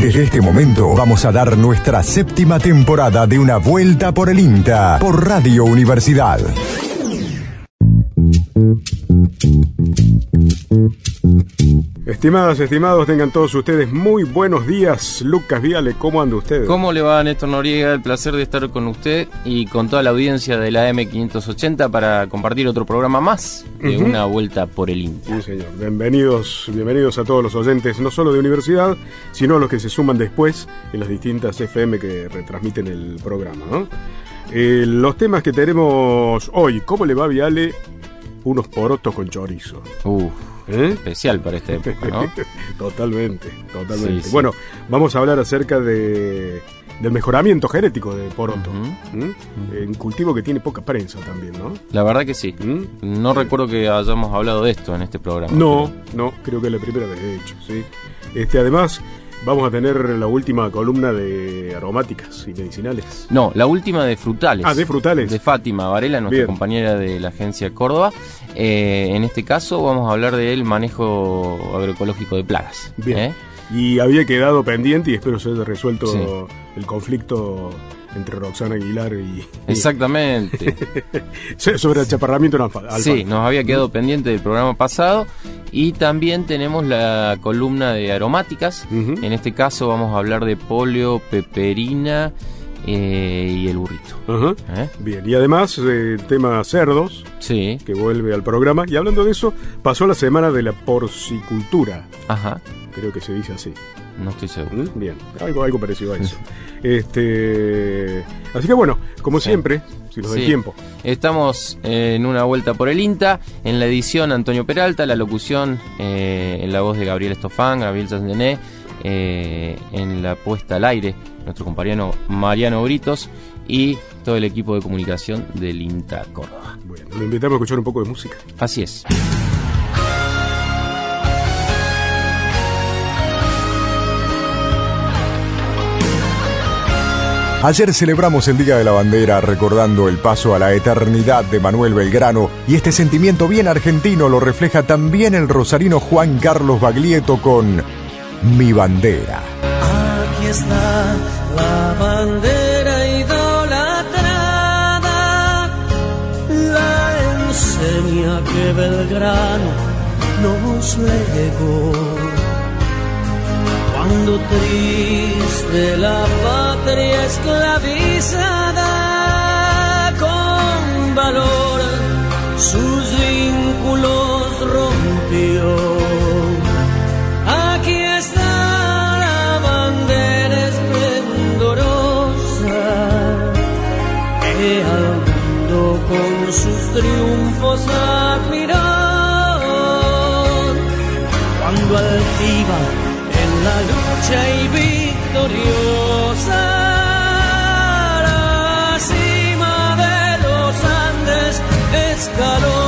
Desde este momento vamos a dar nuestra séptima temporada de Una Vuelta por el INTA por Radio Universidad. Estimadas, estimados, tengan todos ustedes muy buenos días. Lucas Viale, ¿cómo anda usted? ¿Cómo le va Néstor Noriega? El placer de estar con usted y con toda la audiencia de la M580 para compartir otro programa más de una vuelta por el INTA. Sí, señor. Bienvenidos, bienvenidos a todos los oyentes, no solo de universidad, sino a los que se suman después en las distintas FM que retransmiten el programa. ¿no? Eh, los temas que tenemos hoy, ¿cómo le va Viale? Unos porotos con chorizo. Uf, ¿eh? especial para esta época, ¿no? totalmente, totalmente. Sí, sí. Bueno, vamos a hablar acerca de, del mejoramiento genético de poroto. Un cultivo que tiene poca prensa también, ¿no? La verdad que sí. ¿Mm? No recuerdo que hayamos hablado de esto en este programa. No, no, creo que es la primera vez, de hecho, sí. Este, además, vamos a tener la última columna de aromáticas y medicinales. No, la última de frutales. Ah, de frutales. De Fátima Varela, nuestra Bien. compañera de la agencia Córdoba. Eh, en este caso vamos a hablar del manejo agroecológico de plagas. Bien. ¿eh? Y había quedado pendiente y espero se haya resuelto Sí. el conflicto entre Roxana Aguilar y... Exactamente. sobre el chaparramiento en alfa. Sí, nos había quedado pendiente del programa pasado y también tenemos la columna de aromáticas. En este caso vamos a hablar de polio, peperina eh, y el burrito. Ajá. ¿eh? Bien, y además eh, el tema cerdos, Sí, que vuelve al programa. Y hablando de eso, pasó la semana de la porcicultura, ajá, creo que se dice así. No estoy seguro. ¿Mm? Bien, algo, algo parecido a eso. este, así que bueno, como siempre, si nos da Sí. tiempo. Estamos en una vuelta por el INTA, en la edición Antonio Peralta, la locución eh, en la voz de Gabriel Estofán, Gabriel Sandené, eh, en la puesta al aire, nuestro compañero Mariano Britos y todo el equipo de comunicación del INTA Córdoba. Bueno, lo invitamos a escuchar un poco de música. Así es. Ayer celebramos el Día de la Bandera recordando el paso a la eternidad de Manuel Belgrano y este sentimiento bien argentino lo refleja también el rosarino Juan Carlos Baglietto con Mi Bandera. Aquí está la bandera idolatrada, la enseña que Belgrano nos legó. Cuando triste la patria esclavizada, con valor sus vínculos rompió. Aquí está la bandera esplendorosa que al mundo con sus triunfos admiró. Cuando altiva la lucha y victoriosa la cima de los Andes escaló.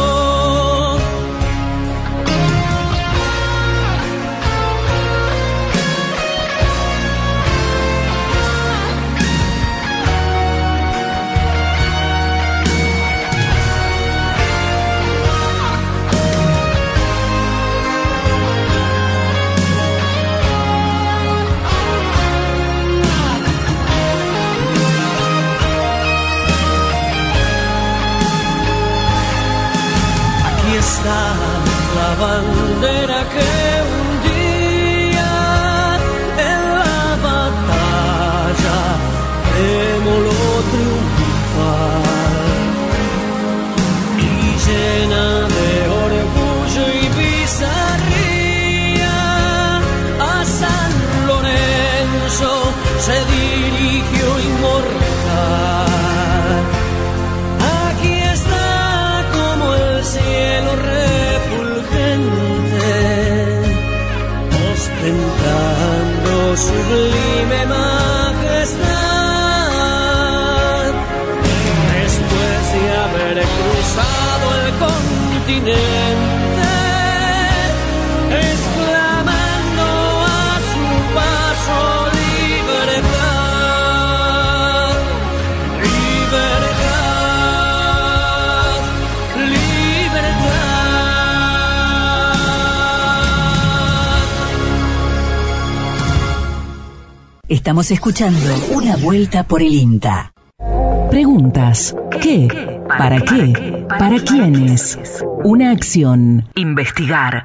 Escuchando Una Vuelta por el INTA. Preguntas. ¿Qué? ¿Para qué? ¿Para quiénes? Una acción. Investigar.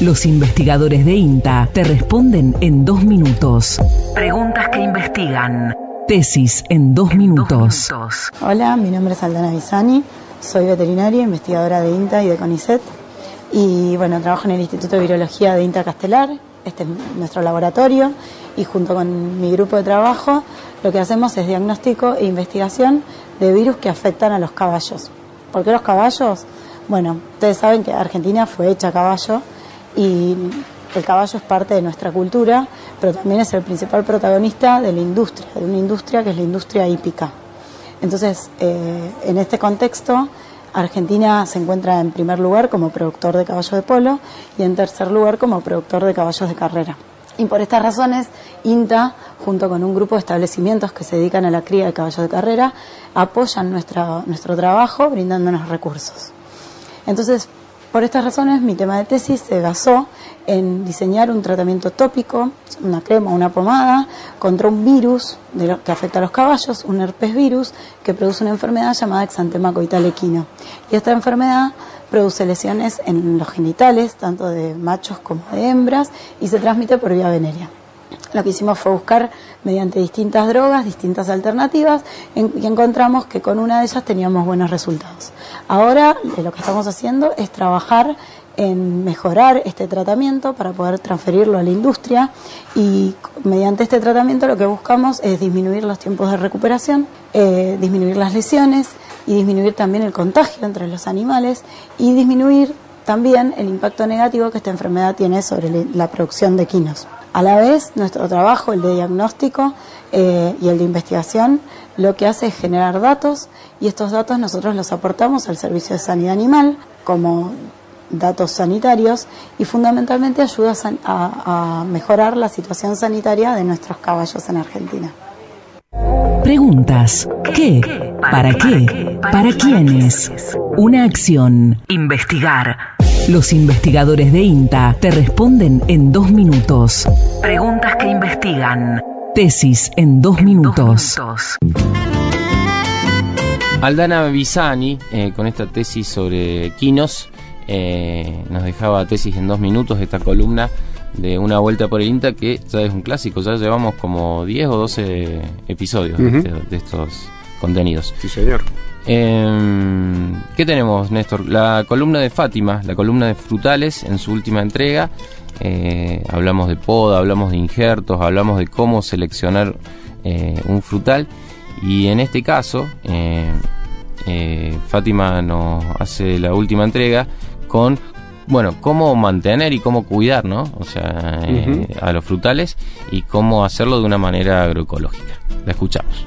Los investigadores de INTA te responden en dos minutos. Preguntas que investigan. Tesis en dos minutos. Hola, mi nombre es Aldana Bisani, soy veterinaria, investigadora de INTA y de CONICET. Y bueno, trabajo en el Instituto de Virología de INTA Castelar, este es nuestro laboratorio, y junto con mi grupo de trabajo lo que hacemos es diagnóstico e investigación de virus que afectan a los caballos. ¿Por qué los caballos? Bueno, ustedes saben que Argentina fue hecha caballo y el caballo es parte de nuestra cultura, pero también es el principal protagonista de la industria, de una industria que es la industria hípica. Entonces, eh, en este contexto, Argentina se encuentra en primer lugar como productor de caballos de polo y en tercer lugar como productor de caballos de carrera. Y por estas razones, INTA, junto con un grupo de establecimientos que se dedican a la cría de caballos de carrera, apoyan nuestra, nuestro trabajo brindándonos recursos. Entonces, por estas razones, mi tema de tesis se basó en diseñar un tratamiento tópico, una crema, una pomada, contra un virus que afecta a los caballos, un herpes virus, que produce una enfermedad llamada exantema coital equino. Y esta enfermedad produce lesiones en los genitales, tanto de machos como de hembras, y se transmite por vía venérea. Lo que hicimos fue buscar mediante distintas drogas, distintas alternativas, y encontramos que con una de ellas teníamos buenos resultados. Ahora lo que estamos haciendo es trabajar en mejorar este tratamiento para poder transferirlo a la industria y mediante este tratamiento lo que buscamos es disminuir los tiempos de recuperación, eh, disminuir las lesiones y disminuir también el contagio entre los animales y disminuir también el impacto negativo que esta enfermedad tiene sobre la producción de quinos. A la vez, nuestro trabajo, el de diagnóstico eh, y el de investigación, lo que hace es generar datos y estos datos nosotros los aportamos al Servicio de Sanidad Animal como datos sanitarios y fundamentalmente ayuda a, a mejorar la situación sanitaria de nuestros caballos en Argentina. Preguntas. ¿Qué? ¿Para qué? ¿Para quiénes? Una acción. Investigar. Los investigadores de INTA te responden en dos minutos. Preguntas que investigan. Tesis en dos minutos. Aldana Bisani, eh, con esta tesis sobre quinos, eh, nos dejaba tesis en dos minutos esta columna de una vuelta por el INTA que ya es un clásico, ya llevamos como 10 o 12 episodios de, estos contenidos. Sí, señor. Em, ¿Qué tenemos, Néstor? La columna de Fátima, la columna de frutales en su última entrega. Eh, hablamos de poda, hablamos de injertos, hablamos de cómo seleccionar eh, un frutal. Y en este caso, eh, Fátima nos hace la última entrega con bueno, cómo mantener y cómo cuidar, ¿no? O sea, eh, a los frutales y cómo hacerlo de una manera agroecológica. La escuchamos.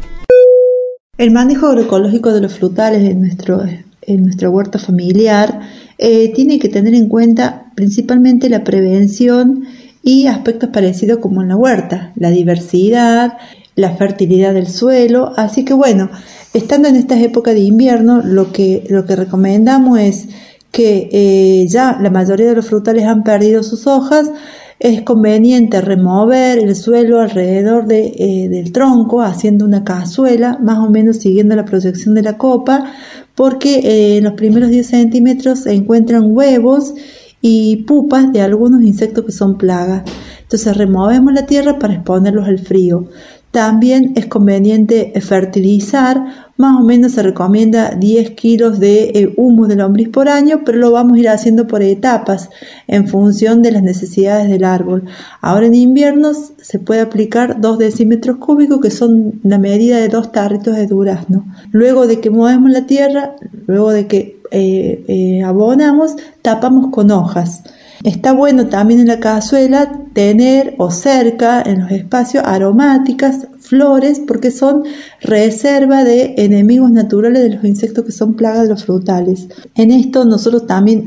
El manejo agroecológico de los frutales en nuestro, en nuestra huerta familiar eh, tiene que tener en cuenta principalmente la prevención y aspectos parecidos como en la huerta, la diversidad, la fertilidad del suelo. Así que bueno, estando en estas épocas de invierno, lo que, lo que recomendamos es que eh, ya la mayoría de los frutales han perdido sus hojas, es conveniente remover el suelo alrededor de, eh, del tronco haciendo una cazuela, más o menos siguiendo la proyección de la copa, porque eh, en los primeros 10 centímetros se encuentran huevos y pupas de algunos insectos que son plagas. Entonces removemos la tierra para exponerlos al frío. También es conveniente fertilizar, más o menos se recomienda 10 kilos de eh, humus de lombriz por año, pero lo vamos a ir haciendo por etapas en función de las necesidades del árbol. Ahora en invierno se puede aplicar 2 decímetros cúbicos, que son la medida de dos tarritos de durazno. Luego de que movemos la tierra, luego de que eh, eh, abonamos, tapamos con hojas. Está bueno también en la cazuela tener o cerca en los espacios aromáticas, flores, porque son reserva de enemigos naturales de los insectos que son plagas de los frutales. En esto nosotros también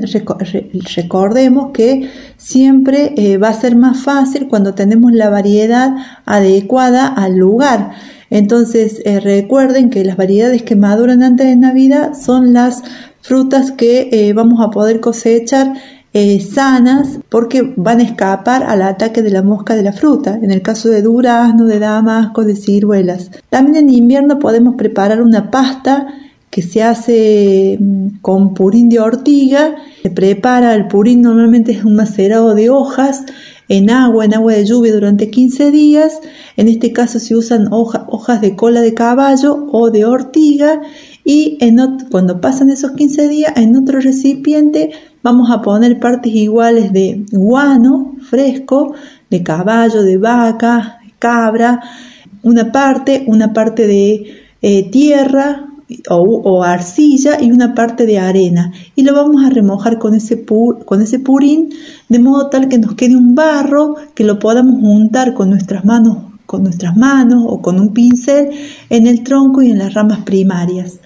recordemos que siempre eh, va a ser más fácil cuando tenemos la variedad adecuada al lugar. Entonces eh, recuerden que las variedades que maduran antes de Navidad son las frutas que eh, vamos a poder cosechar eh, sanas porque van a escapar al ataque de la mosca de la fruta, en el caso de durazno, de damasco, de ciruelas. También en invierno podemos preparar una pasta que se hace mm, con purín de ortiga. Se prepara el purín, normalmente es un macerado de hojas en agua, en agua de lluvia durante 15 días. En este caso se usan hojas de cola de caballo o de ortiga y cuando pasan esos 15 días en otro recipiente vamos a poner partes iguales de guano fresco, de caballo, de vaca, cabra, una parte, una parte de eh, tierra, o, arcilla y una parte de arena y lo vamos a remojar con ese, con ese purín de modo tal que nos quede un barro que lo podamos juntar con nuestras manos con nuestras manos o con un pincel en el tronco y en las ramas primarias.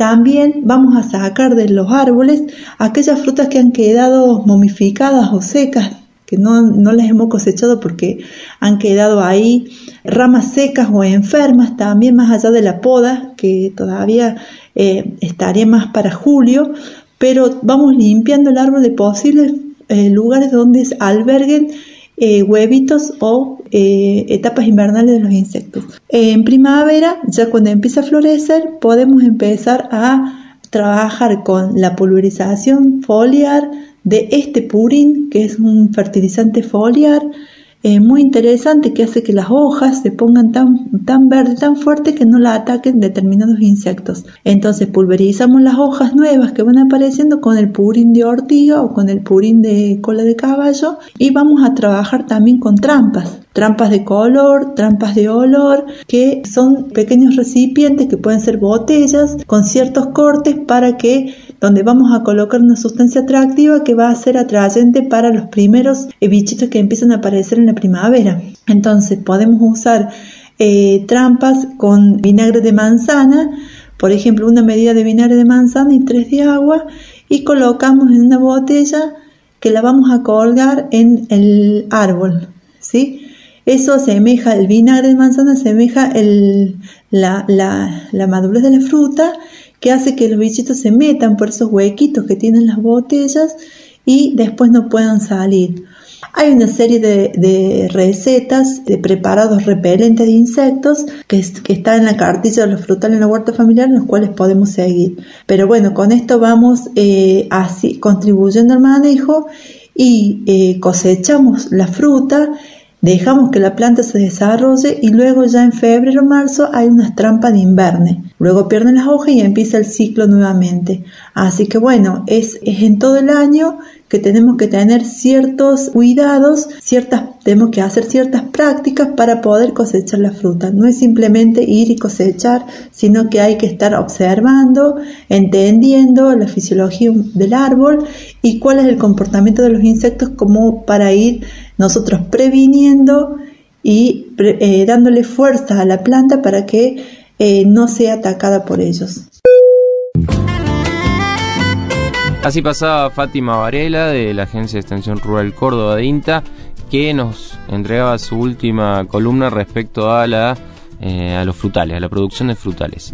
También vamos a sacar de los árboles aquellas frutas que han quedado momificadas o secas, que no, no las hemos cosechado porque han quedado ahí. Ramas secas o enfermas, también más allá de la poda, que todavía eh, estaría más para julio, pero vamos limpiando el árbol de posibles eh, lugares donde alberguen eh, huevitos o etapas invernales de los insectos. En primavera, ya cuando empieza a florecer, podemos empezar a trabajar con la pulverización foliar de este purín, que es un fertilizante foliar, eh, muy interesante que hace que las hojas se pongan tan, tan verdes, tan fuertes que no la ataquen determinados insectos. Entonces pulverizamos las hojas nuevas que van apareciendo con el purín de ortiga o con el purín de cola de caballo y vamos a trabajar también con trampas trampas de color, trampas de olor, que son pequeños recipientes que pueden ser botellas con ciertos cortes para que donde vamos a colocar una sustancia atractiva que va a ser atrayente para los primeros bichitos que empiezan a aparecer en la primavera. Entonces podemos usar eh, trampas con vinagre de manzana, por ejemplo una medida de vinagre de manzana y tres de agua y colocamos en una botella que la vamos a colgar en el árbol, ¿sí? Eso asemeja, el vinagre de manzana asemeja el, la madurez de la fruta que hace que los bichitos se metan por esos huequitos que tienen las botellas y después no puedan salir. Hay una serie de, recetas de preparados repelentes de insectos que, están en la cartilla de los frutales en la huerta familiar, en los cuales podemos seguir. Pero bueno, con esto vamos eh, así contribuyendo al manejo y eh, cosechamos la fruta Dejamos que la planta se desarrolle y luego ya en febrero o marzo hay unas trampas de inverne. Luego pierden las hojas y empieza el ciclo nuevamente. Así que bueno, es, es en todo el año que tenemos que tener ciertos cuidados, ciertas, tenemos que hacer ciertas prácticas para poder cosechar la fruta. No es simplemente ir y cosechar, sino que hay que estar observando, entendiendo la fisiología del árbol y cuál es el comportamiento de los insectos como para ir nosotros previniendo y eh, dándole fuerza a la planta para que eh, no sea atacada por ellos. Así pasaba Fátima Varela de la Agencia de Extensión Rural Córdoba de INTA, que nos entregaba su última columna respecto a la eh, a los frutales, a la producción de frutales.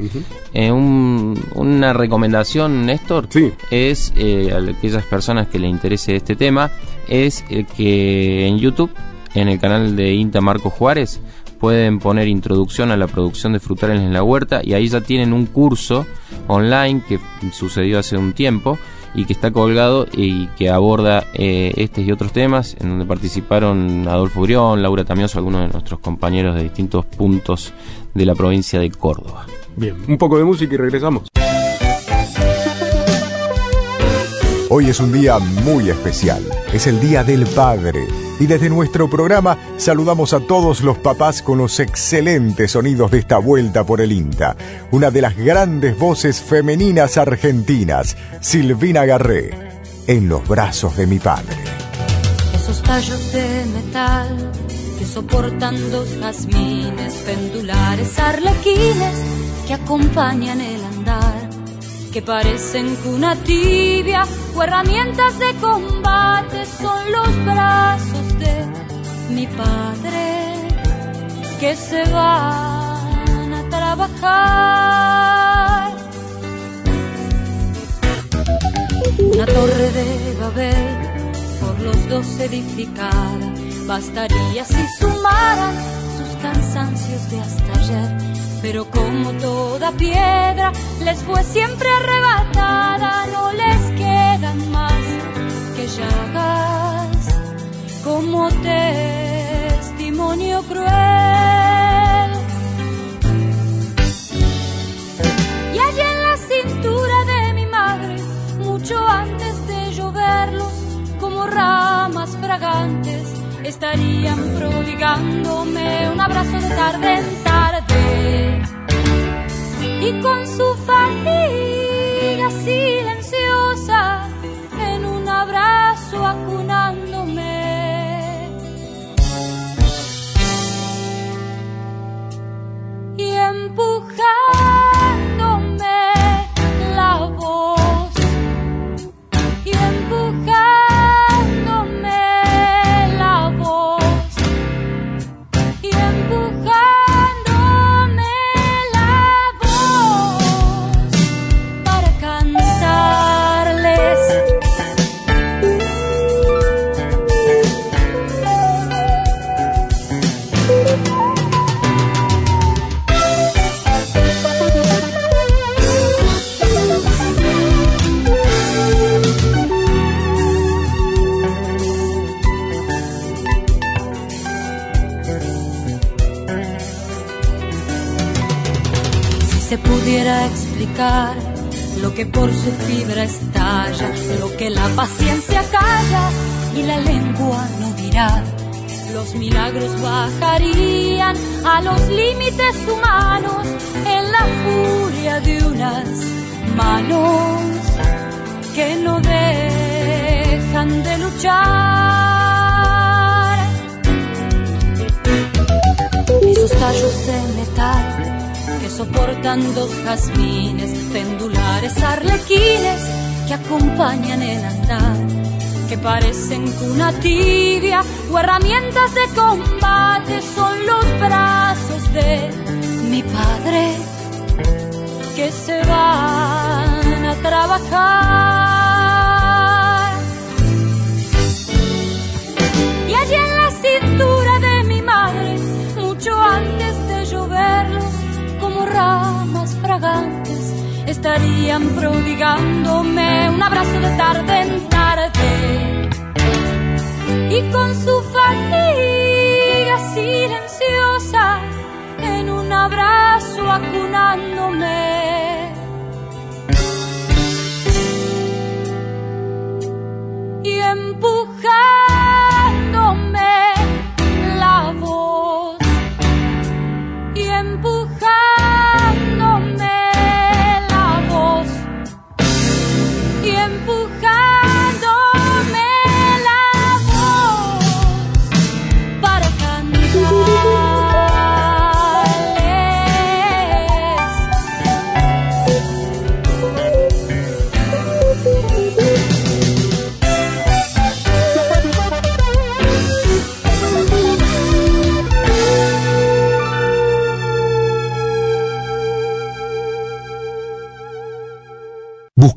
una recomendación, Néstor, es a aquellas personas que le interese este tema, es que en YouTube, en el canal de INTA Marco Juárez, pueden poner introducción a la producción de frutales en la huerta y ahí ya tienen un curso online que sucedió hace un tiempo y que está colgado y que aborda eh, este y otros temas en donde participaron Adolfo Grión, Laura Tamioso, algunos de nuestros compañeros de distintos puntos de la provincia de Córdoba. Bien, un poco de música y regresamos. Hoy es un día muy especial. Es el Día del Padre. Y desde nuestro programa saludamos a todos los papás con los excelentes sonidos de esta vuelta por el INTA. Una de las grandes voces femeninas argentinas, Silvina Garré, en los brazos de mi padre. Esos tallos de metal que soportan dos jazmines pendulares, arlequines que acompañan el andar que parecen cuna tibia o herramientas de combate son los brazos mi padre que se van a trabajar. Una torre de Babel los dos edificara. Bastaría si sumaran sus cansancios de hasta ayer. Pero como toda piedra les fue siempre arrebatada, no les quedan más que llagas como testimonio cruel. Y allí en la cintura de mi madre, mucho antes de lloverlos, como ramas fragantes, estarían prodigándome un abrazo de tarde en tarde. Y con su fatiga silenciosa, en un abrazo acunándome. Pudiera explicar lo que por su fibra estalla, lo que la paciencia calla y la lengua no dirá, los milagros bajarían a los límites humanos en la furia de unas manos que no dejan de luchar. Esos tallos de metal soportan dos jazmines, pendulares, arlequines que acompañan el andar, que parecen cuna tibia o herramientas de combate, son los brazos de mi padre que se van a trabajar. Y allí en la cintura estarían prodigándome un abrazo de tarde en tarde. Y con su fatiga silenciosa, en un abrazo acunándome. y empujándome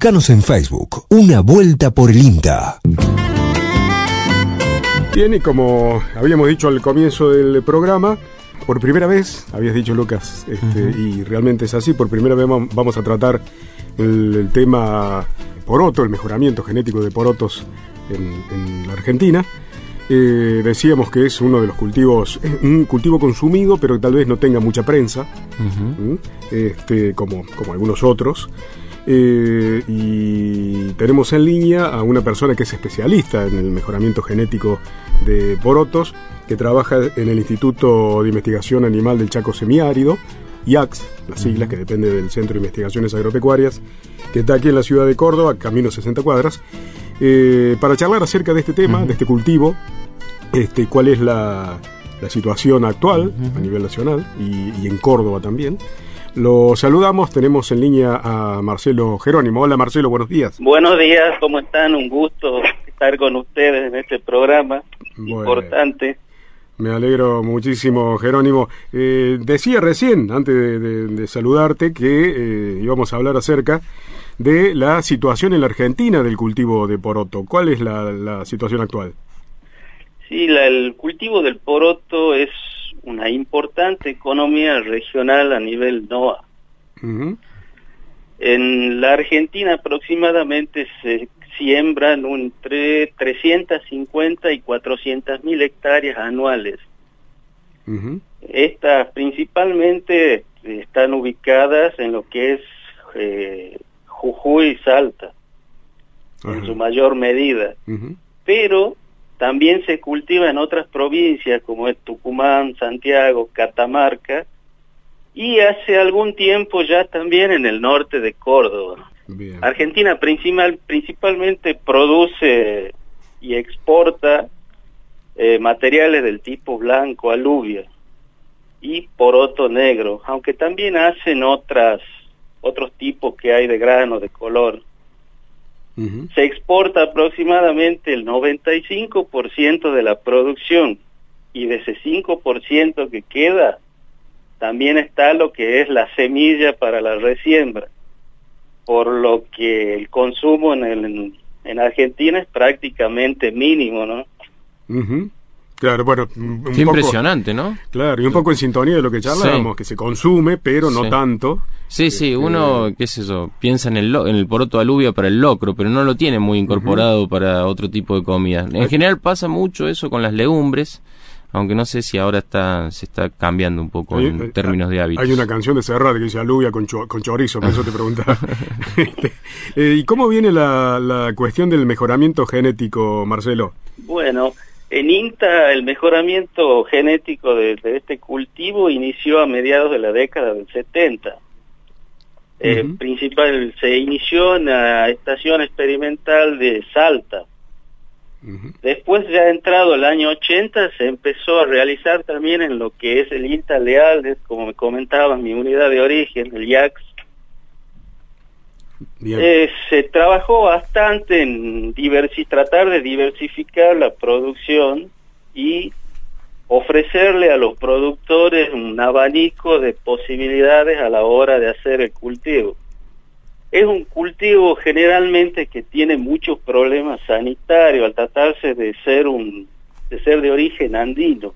Búscanos en Facebook, Una Vuelta por el INTA. Bien, y como habíamos dicho al comienzo del programa, por primera vez, habías dicho Lucas, este, y realmente es así, por primera vez vam- vamos a tratar el, el tema poroto, el mejoramiento genético de porotos en, en la Argentina. Eh, decíamos que es uno de los cultivos, es un cultivo consumido, pero que tal vez no tenga mucha prensa, ¿m? este, como, como algunos otros. Eh, y tenemos en línea a una persona que es especialista en el mejoramiento genético de porotos, que trabaja en el Instituto de Investigación Animal del Chaco Semiárido, IACS, las siglas que depende del Centro de Investigaciones Agropecuarias, que está aquí en la ciudad de Córdoba, camino 60 cuadras, eh, para charlar acerca de este tema, de este cultivo, este, cuál es la, la situación actual a nivel nacional y, y en Córdoba también. Lo saludamos, tenemos en línea a Marcelo Jerónimo. Hola Marcelo, buenos días. Buenos días, ¿cómo están? Un gusto estar con ustedes en este programa Bueno. importante. Me alegro muchísimo, Jerónimo. Eh, decía recién, antes de, de- de saludarte, que eh, íbamos a hablar acerca de la situación en la Argentina del cultivo de poroto. ¿Cuál es la, la situación actual? Sí, la- el cultivo del poroto es una importante economía regional a nivel NOA. En la Argentina aproximadamente se siembran entre 350 y 400 mil hectáreas anuales. Estas principalmente están ubicadas en lo que es eh, Jujuy y Salta, en su mayor medida. Pero también se cultiva en otras provincias como es Tucumán, Santiago, Catamarca y hace algún tiempo ya también en el norte de Córdoba. Bien. Argentina principal, principalmente produce y exporta eh, materiales del tipo blanco, aluvia y poroto negro, aunque también hacen otras otros tipos que hay de grano de color. Se exporta aproximadamente el 95% de la producción y de ese 5% que queda también está lo que es la semilla para la resiembra, por lo que el consumo en, el, en Argentina es prácticamente mínimo, ¿no? Claro, bueno, un Qué poco- impresionante, ¿no? Claro, y un poco en sintonía de lo que charlábamos, Sí. que se consume, pero no Sí. tanto. Sí, sí, Este, uno, qué sé yo, piensa en el, lo- en el poroto aluvia para el locro, pero no lo tiene muy incorporado para otro tipo de comida. En general pasa mucho eso con las legumbres, aunque no sé si ahora está se está cambiando un poco Hay- en hay- términos de hábitos. Hay una canción de Serrat que dice aluvia con, cho- con chorizo, por eso te preguntaba. Este, eh, ¿Y cómo viene la, la cuestión del mejoramiento genético, Marcelo? Bueno, en INTA el mejoramiento genético de, de este cultivo inició a mediados de la década del 70. Eh, principal, se inició en la estación experimental de Salta. Ujú. Después, ya entrado el año 80, se empezó a realizar también en lo que es el INTA Leales, como me comentaba, mi unidad de origen, el IAX. Eh, se trabajó bastante en tratar de diversificar la producción y ofrecerle a los productores un abanico de posibilidades a la hora de hacer el cultivo. Es un cultivo generalmente que tiene muchos problemas sanitarios al tratarse de ser un de ser de origen andino.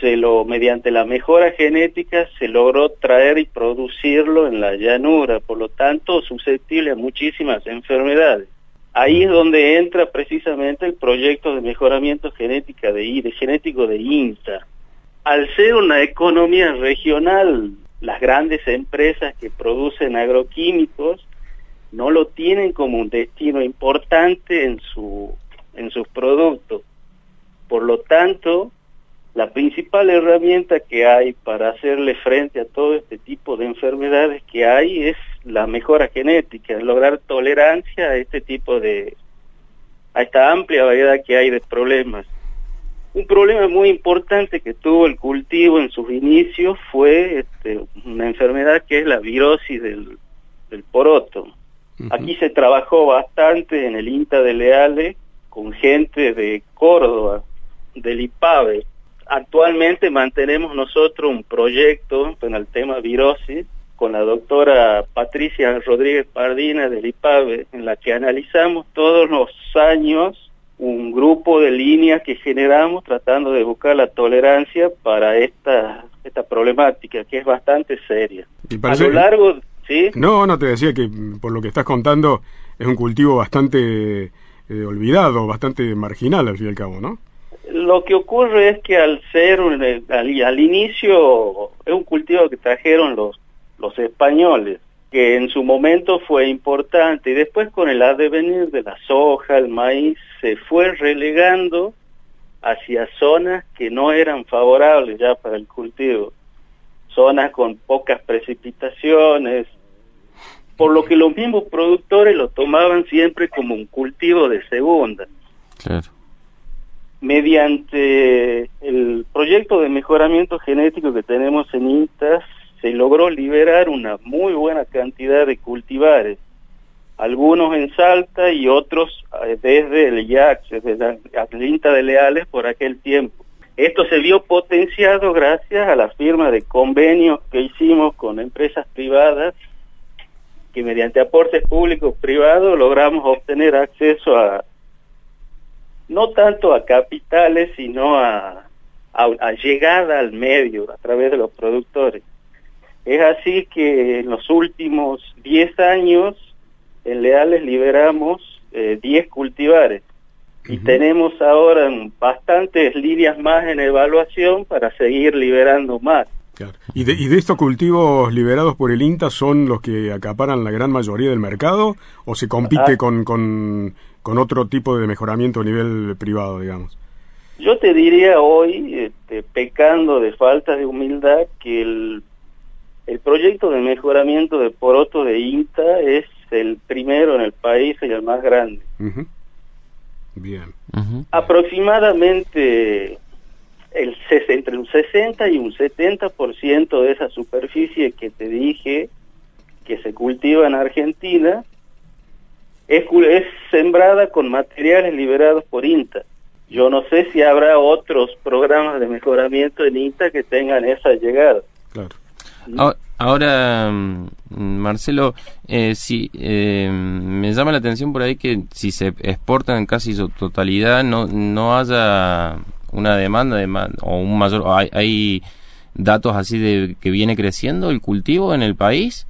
Se lo mediante la mejora genética se logró traer y producirlo en la llanura, por lo tanto susceptible a muchísimas enfermedades. Ahí es donde entra precisamente el proyecto de mejoramiento genética de, de genético de INTA. Al ser una economía regional, las grandes empresas que producen agroquímicos no lo tienen como un destino importante en su en sus productos. Por lo tanto, la principal herramienta que hay para hacerle frente a todo este tipo de enfermedades que hay es la mejora genética, lograr tolerancia a este tipo de a esta amplia variedad que hay de problemas. Un problema muy importante que tuvo el cultivo en sus inicios fue este, una enfermedad que es la virosis del, del poroto. Aquí se trabajó bastante en el INTA de Leales con gente de Córdoba, del IPAVE. Actualmente mantenemos nosotros un proyecto en el tema virosis con la doctora Patricia Rodríguez Pardina del IPAVE, en la que analizamos todos los años un grupo de líneas que generamos tratando de buscar la tolerancia para esta, esta problemática que es bastante seria. Y A lo largo, ¿sí? No, no, te decía que mm, por lo que estás contando es un cultivo bastante eh, olvidado, bastante marginal al fin y al cabo, ¿no? Lo que ocurre es que al ser eh, al, inicio es un cultivo que trajeron los los españoles, que en su momento fue importante y después con el advenir de la soja, el maíz se fue relegando hacia zonas que no eran favorables ya para el cultivo, zonas con pocas precipitaciones, por lo que los mismos productores lo tomaban siempre como un cultivo de segunda. Mediante el proyecto de mejoramiento genético que tenemos en INTA, se logró liberar una muy buena cantidad de cultivares, algunos en Salta y otros eh, desde el IAC, desde la, el INTA de Leales por aquel tiempo. Esto se vio potenciado gracias a la firma de convenios que hicimos con empresas privadas que mediante aportes públicos privados logramos obtener acceso a no tanto a capitales, sino a, a, a llegada al medio a través de los productores. Es así que en los últimos 10 años en Leales liberamos eh, 10 cultivares y tenemos ahora bastantes líneas más en evaluación para seguir liberando más. Claro. ¿Y de, ¿Y de estos cultivos liberados por el INTA son los que acaparan la gran mayoría del mercado o se compite Ah. con, con, con otro tipo de mejoramiento a nivel privado, digamos? Yo te diría hoy, este, pecando de falta de humildad, que el, el proyecto de mejoramiento de poroto de INTA es el primero en el país y el más grande. Bien. Aproximadamente el, ses- entre un 60 y un 70% de esa superficie que te dije que se cultiva en Argentina es, es sembrada con materiales liberados por INTA. Yo no sé si habrá otros programas de mejoramiento en INTA que tengan esa llegada. Ahora, ahora, mm, Marcelo, eh, si, eh, me llama la atención por ahí que si se exportan en casi su totalidad, no, no haya una demanda de ma- o un mayor. o hay, hay datos así de que viene creciendo el cultivo en el país.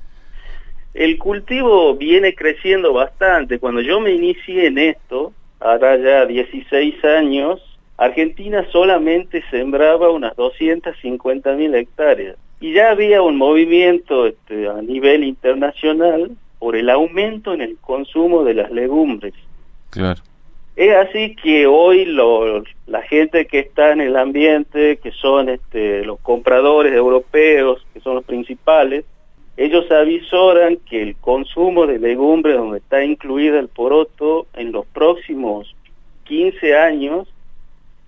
El cultivo viene creciendo bastante. Cuando yo me inicié en esto, ahora ya 16 años, Argentina solamente sembraba unas 250 mil hectáreas. Y ya había un movimiento este, a nivel internacional por el aumento en el consumo de las legumbres. Claro. Es así que hoy lo- la gente que está en el ambiente, que son este, los compradores europeos, que son los principales, ellos avisoran que el consumo de legumbres donde está incluida el poroto en los próximos 15 años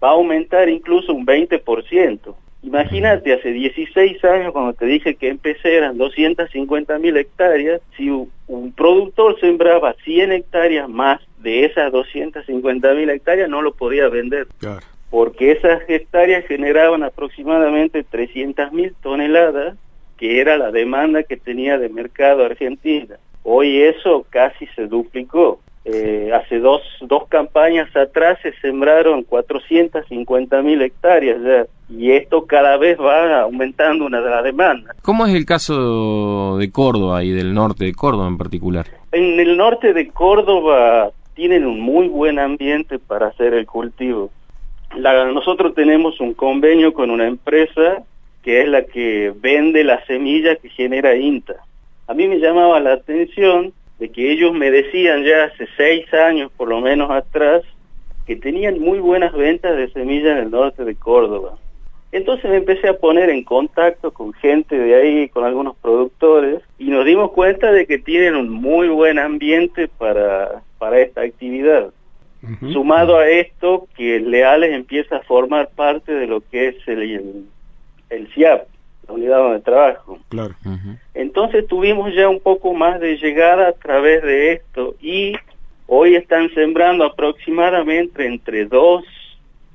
va a aumentar incluso un 20%. Imagínate, hace 16 años cuando te dije que empecé eran 250 mil hectáreas, si un productor sembraba 100 hectáreas más de esas 250 mil hectáreas no lo podía vender Claro. porque esas hectáreas generaban aproximadamente 300 mil toneladas, que era la demanda que tenía de mercado Argentina. Hoy eso casi se duplicó. Eh, hace dos, dos campañas atrás se sembraron 450 mil hectáreas ya, y esto cada vez va aumentando una de la demanda. ¿Cómo es el caso de Córdoba y del norte de Córdoba en particular? En el norte de Córdoba tienen un muy buen ambiente para hacer el cultivo. La- nosotros tenemos un convenio con una empresa que es la que vende la semilla que genera INTA. A mí me llamaba la atención de que ellos me decían ya hace seis años por lo menos atrás que tenían muy buenas ventas de semilla en el norte de Córdoba. Entonces me empecé a poner en contacto con gente de ahí, con algunos productores, y nos dimos cuenta de que tienen un muy buen ambiente para, para esta actividad. Sumado a esto, que Leales empieza a formar parte de lo que es el, el, el CIAP, la unidad de trabajo. Claro. Entonces tuvimos ya un poco más de llegada a través de esto y hoy están sembrando aproximadamente entre 2,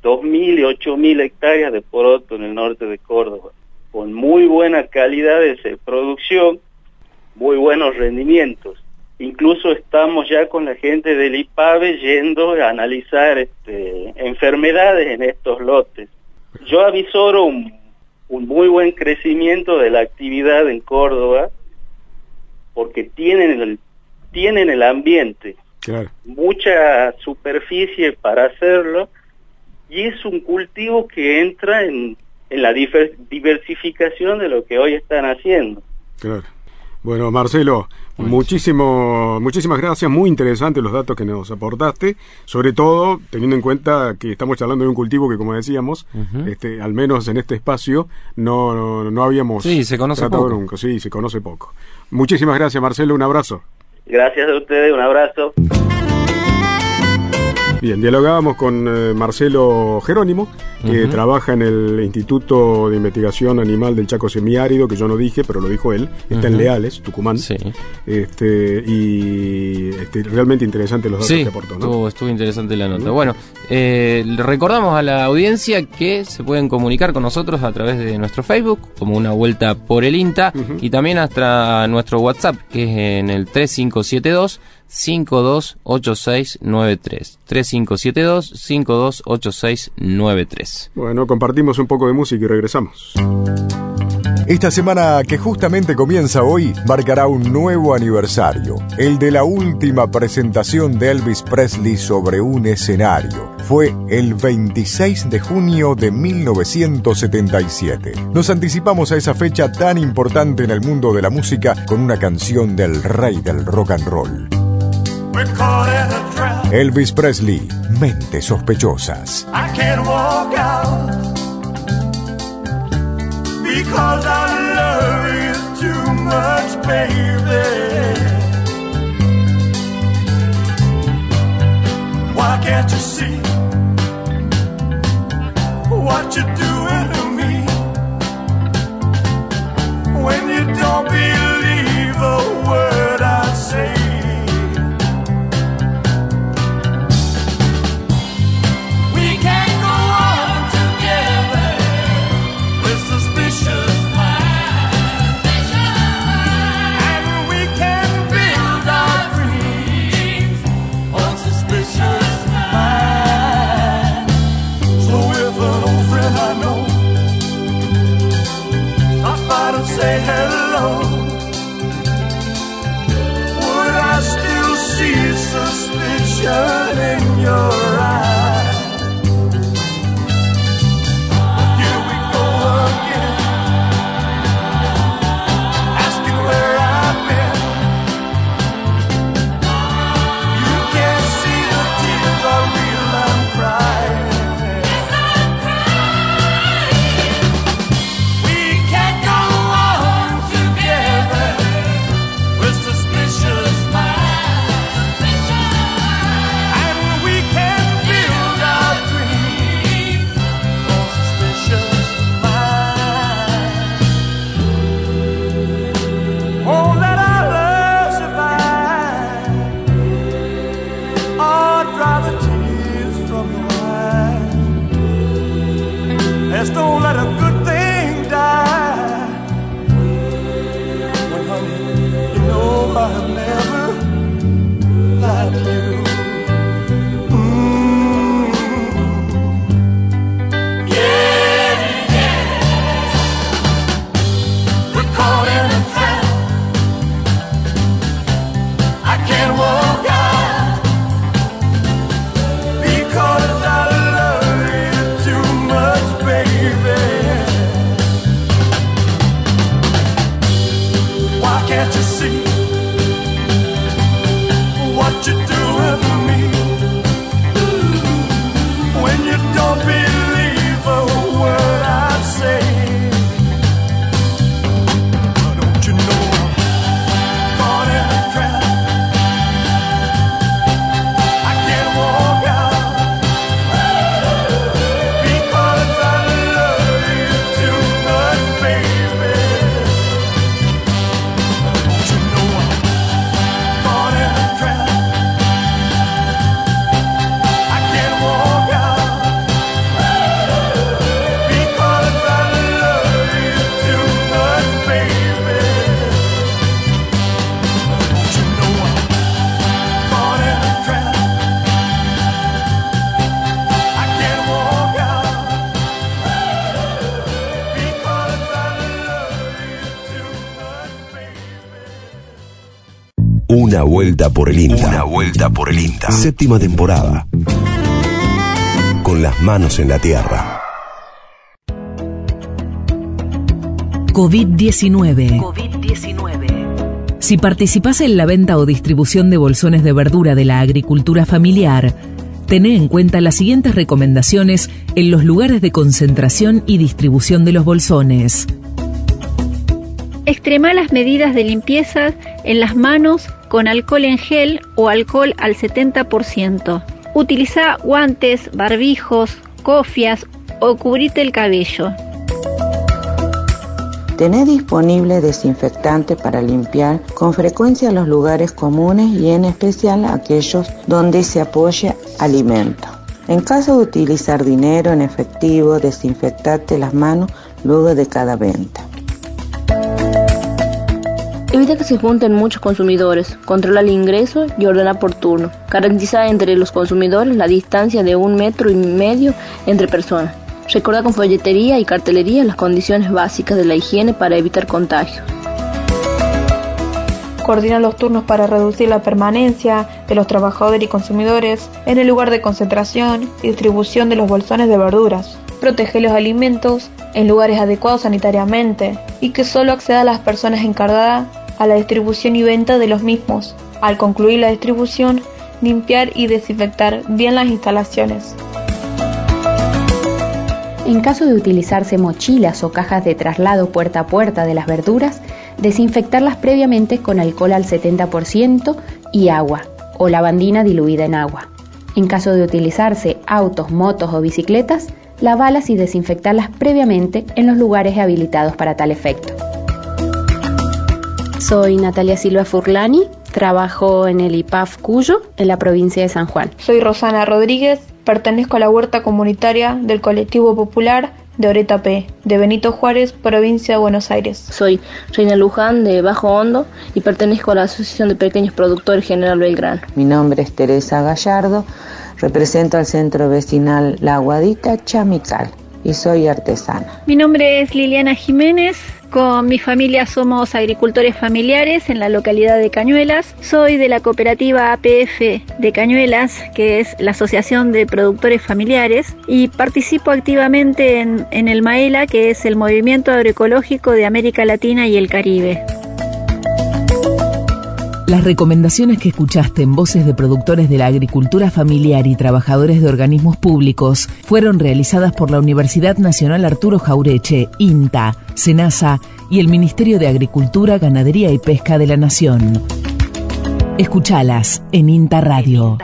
2.000 y 8.000 hectáreas de poroto en el norte de Córdoba, con muy buena calidad de producción, muy buenos rendimientos. Incluso estamos ya con la gente del IPAVE yendo a analizar este, enfermedades en estos lotes. Yo avisoro un, un muy buen crecimiento de la actividad en Córdoba porque tienen el, tienen el ambiente, Claro. mucha superficie para hacerlo y es un cultivo que entra en, en la diversificación de lo que hoy están haciendo. Claro. Bueno, Marcelo, muchísimo, muchísimas gracias, muy interesantes los datos que nos aportaste, sobre todo teniendo en cuenta que estamos charlando de un cultivo que, como decíamos, este, al menos en este espacio, no, no, no habíamos Sí, se conoce tratado poco. nunca. Sí, se conoce poco. Muchísimas gracias, Marcelo, un abrazo. Gracias a ustedes, un abrazo. Bien, dialogábamos con eh, Marcelo Jerónimo, que trabaja en el Instituto de Investigación Animal del Chaco Semiárido, que yo no dije, pero lo dijo él. Está en. Leales, Tucumán. Este, y este, realmente interesante los datos Sí, que aportó. ¿no? estuvo, estuvo interesante la nota. Bueno, Eh, recordamos a la audiencia que se pueden comunicar con nosotros a través de nuestro Facebook, como una vuelta por el INTA, y también hasta nuestro WhatsApp, que es en el 3572 528693. 3572 528693. Bueno, compartimos un poco de música y regresamos. Esta semana que justamente comienza hoy marcará un nuevo aniversario, el de la última presentación de Elvis Presley sobre un escenario. Fue el 26 de junio de 1977. Nos anticipamos a esa fecha tan importante en el mundo de la música con una canción del rey del rock and roll. Elvis Presley, Mentes Sospechosas. Because I love you too much, baby. Why can't you see what you're doing to me when you don't believe a word shine. Vuelta por el INTA. Una vuelta por el INTA. Séptima temporada. Con las manos en la tierra. COVID-19. Si participas en la venta o distribución de bolsones de verdura de la agricultura familiar, tené en cuenta las siguientes recomendaciones en los lugares de concentración y distribución de los bolsones. Extrema las medidas de limpieza en las manos con alcohol en gel o alcohol al 70%. Utiliza guantes, barbijos, cofias o cubrite el cabello. Tener disponible desinfectante para limpiar con frecuencia los lugares comunes y en especial aquellos donde se apoya alimento. En caso de utilizar dinero en efectivo, desinfectate las manos luego de cada venta. Evita que se junten muchos consumidores, controla el ingreso y ordena por turno. Garantiza entre los consumidores la distancia de un metro y medio entre personas. Recuerda con folletería y cartelería las condiciones básicas de la higiene para evitar contagios. Coordina los turnos para reducir la permanencia de los trabajadores y consumidores en el lugar de concentración y distribución de los bolsones de verduras. Protege los alimentos en lugares adecuados sanitariamente y que solo acceda a las personas encargadas a la distribución y venta de los mismos. Al concluir la distribución, limpiar y desinfectar bien las instalaciones. En caso de utilizarse mochilas o cajas de traslado puerta a puerta de las verduras, desinfectarlas previamente con alcohol al 70% y agua o lavandina diluida en agua. En caso de utilizarse autos, motos o bicicletas, lavalas y desinfectarlas previamente en los lugares habilitados para tal efecto. Soy Natalia Silva Furlani, trabajo en el IPAF Cuyo, en la provincia de San Juan. Soy Rosana Rodríguez, pertenezco a la huerta comunitaria del colectivo popular de Oreta P, de Benito Juárez, provincia de Buenos Aires. Soy Reina Luján de Bajo Hondo y pertenezco a la Asociación de Pequeños Productores General Belgrano. Mi nombre es Teresa Gallardo, represento al centro vecinal La Aguadita Chamical y soy artesana. Mi nombre es Liliana Jiménez, con mi familia somos agricultores familiares en la localidad de Cañuelas. Soy de la cooperativa APF de Cañuelas, que es la Asociación de Productores Familiares, y participo activamente en, el MAELA, que es el Movimiento Agroecológico de América Latina y el Caribe. Las recomendaciones que escuchaste en voces de productores de la agricultura familiar y trabajadores de organismos públicos fueron realizadas por la Universidad Nacional Arturo Jaureche, INTA, SENASA y el Ministerio de Agricultura, Ganadería y Pesca de la Nación. Escuchalas en INTA Radio.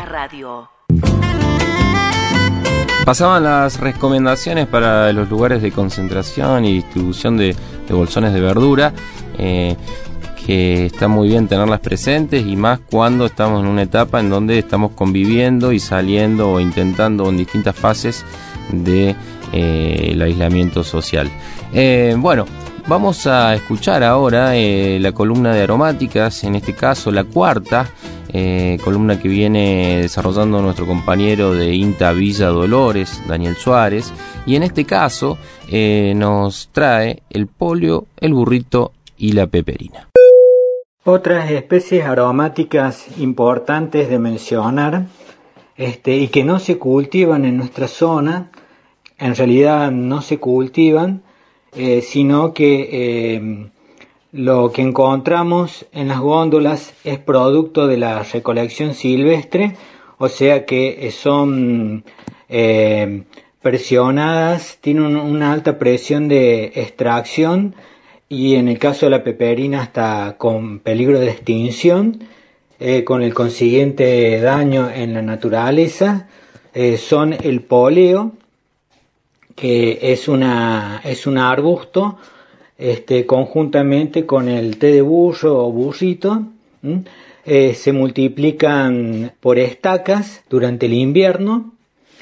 Pasaban las recomendaciones para los lugares de concentración y distribución de, de bolsones de verdura. Eh, que está muy bien tenerlas presentes y más cuando estamos en una etapa en donde estamos conviviendo y saliendo o intentando en distintas fases de eh, aislamiento social. Eh, bueno, vamos a escuchar ahora eh, la columna de aromáticas, en este caso la cuarta. columna que viene desarrollando nuestro compañero de INTA Villa Dolores, Daniel Suárez, y en este caso nos trae el polio, el burrito y la peperina. Otras especies aromáticas importantes de mencionar este, y que no se cultivan en nuestra zona, en realidad no se cultivan, eh, sino que eh, lo que encontramos en las góndolas es producto de la recolección silvestre, o sea que son eh, presionadas, tienen una alta presión de extracción, y en el caso de la peperina está con peligro de extinción, eh, con el consiguiente daño en la naturaleza, eh, son el poleo, que es, una, es un arbusto, este, conjuntamente con el té de burro o burrito, eh, se multiplican por estacas durante el invierno.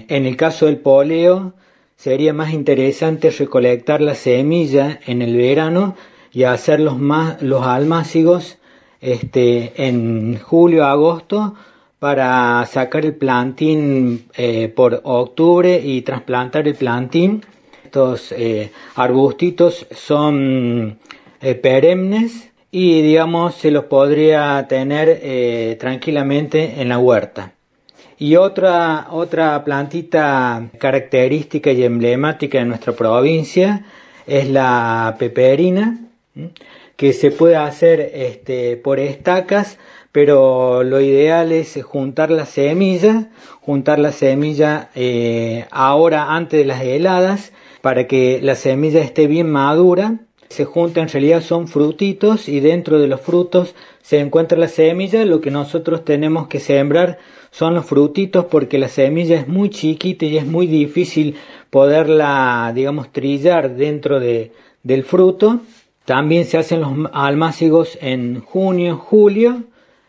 En el caso del poleo, sería más interesante recolectar la semilla en el verano y hacer los, más, los almácigos este, en julio, agosto para sacar el plantín eh, por octubre y trasplantar el plantín. Estos eh, arbustitos son eh, perennes y digamos se los podría tener tranquilamente en la huerta. Y otra, otra plantita característica y emblemática de nuestra provincia es la peperina, que se puede hacer este, por estacas, pero lo ideal es juntar la semilla, juntar la semilla eh, ahora antes de las heladas, para que la semilla esté bien madura. Se junta, en realidad son frutitos y dentro de los frutos se encuentra la semilla. Lo que nosotros tenemos que sembrar son los frutitos porque la semilla es muy chiquita y es muy difícil poderla, digamos, trillar dentro de, del fruto. También se hacen los almácigos en junio, julio,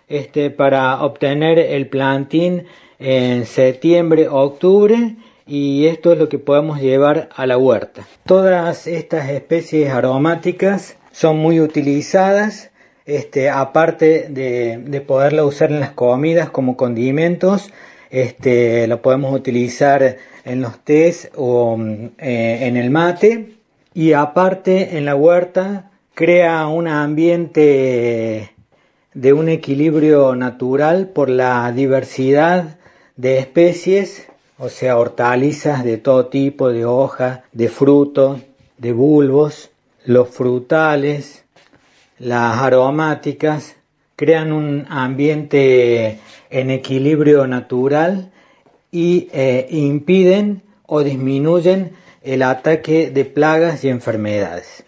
este, para obtener el plantín en septiembre, octubre y esto es lo que podemos llevar a la huerta. Todas estas especies aromáticas son muy utilizadas, este, aparte de, de usar en las comidas como condimentos, este, lo podemos utilizar en los tés o eh, en el mate. Y aparte en la huerta crea un ambiente de un equilibrio natural por la diversidad de especies, o sea, hortalizas de todo tipo, de hojas, de frutos, de bulbos, los frutales, las aromáticas, crean un ambiente en equilibrio natural y eh, impiden o disminuyen el ataque de plagas y enfermedades.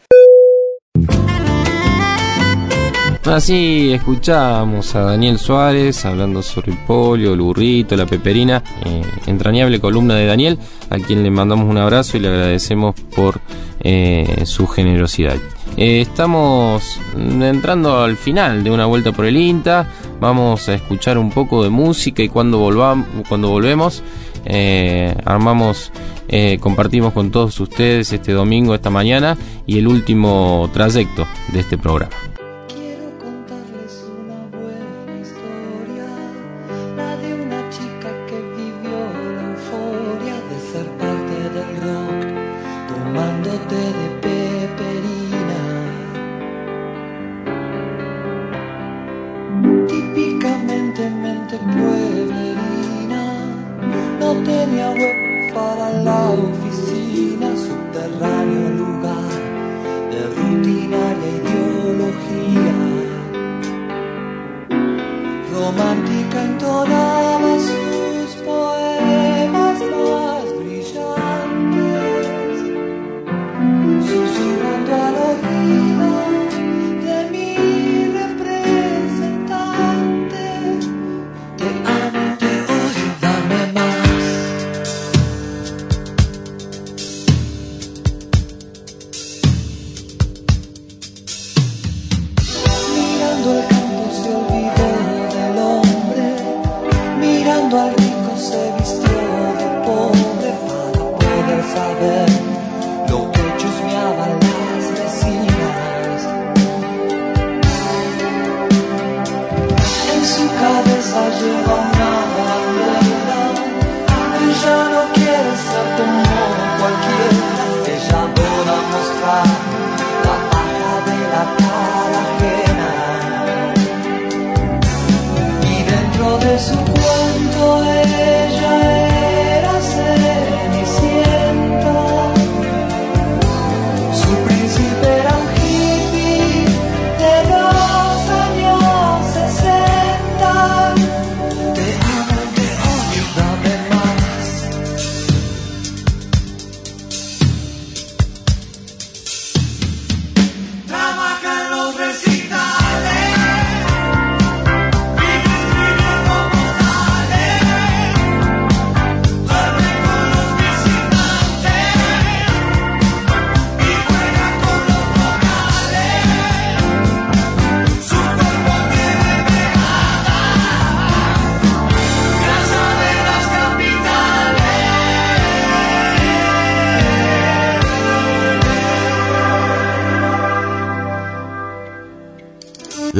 Así escuchamos a Daniel Suárez hablando sobre el polio, el burrito, la peperina, eh, entrañable columna de Daniel, a quien le mandamos un abrazo y le agradecemos por eh, su generosidad. Eh, estamos entrando al final de una vuelta por el INTA, vamos a escuchar un poco de música y cuando, volvamos, cuando volvemos armamos, compartimos con todos ustedes este domingo, esta mañana y el último trayecto de este programa.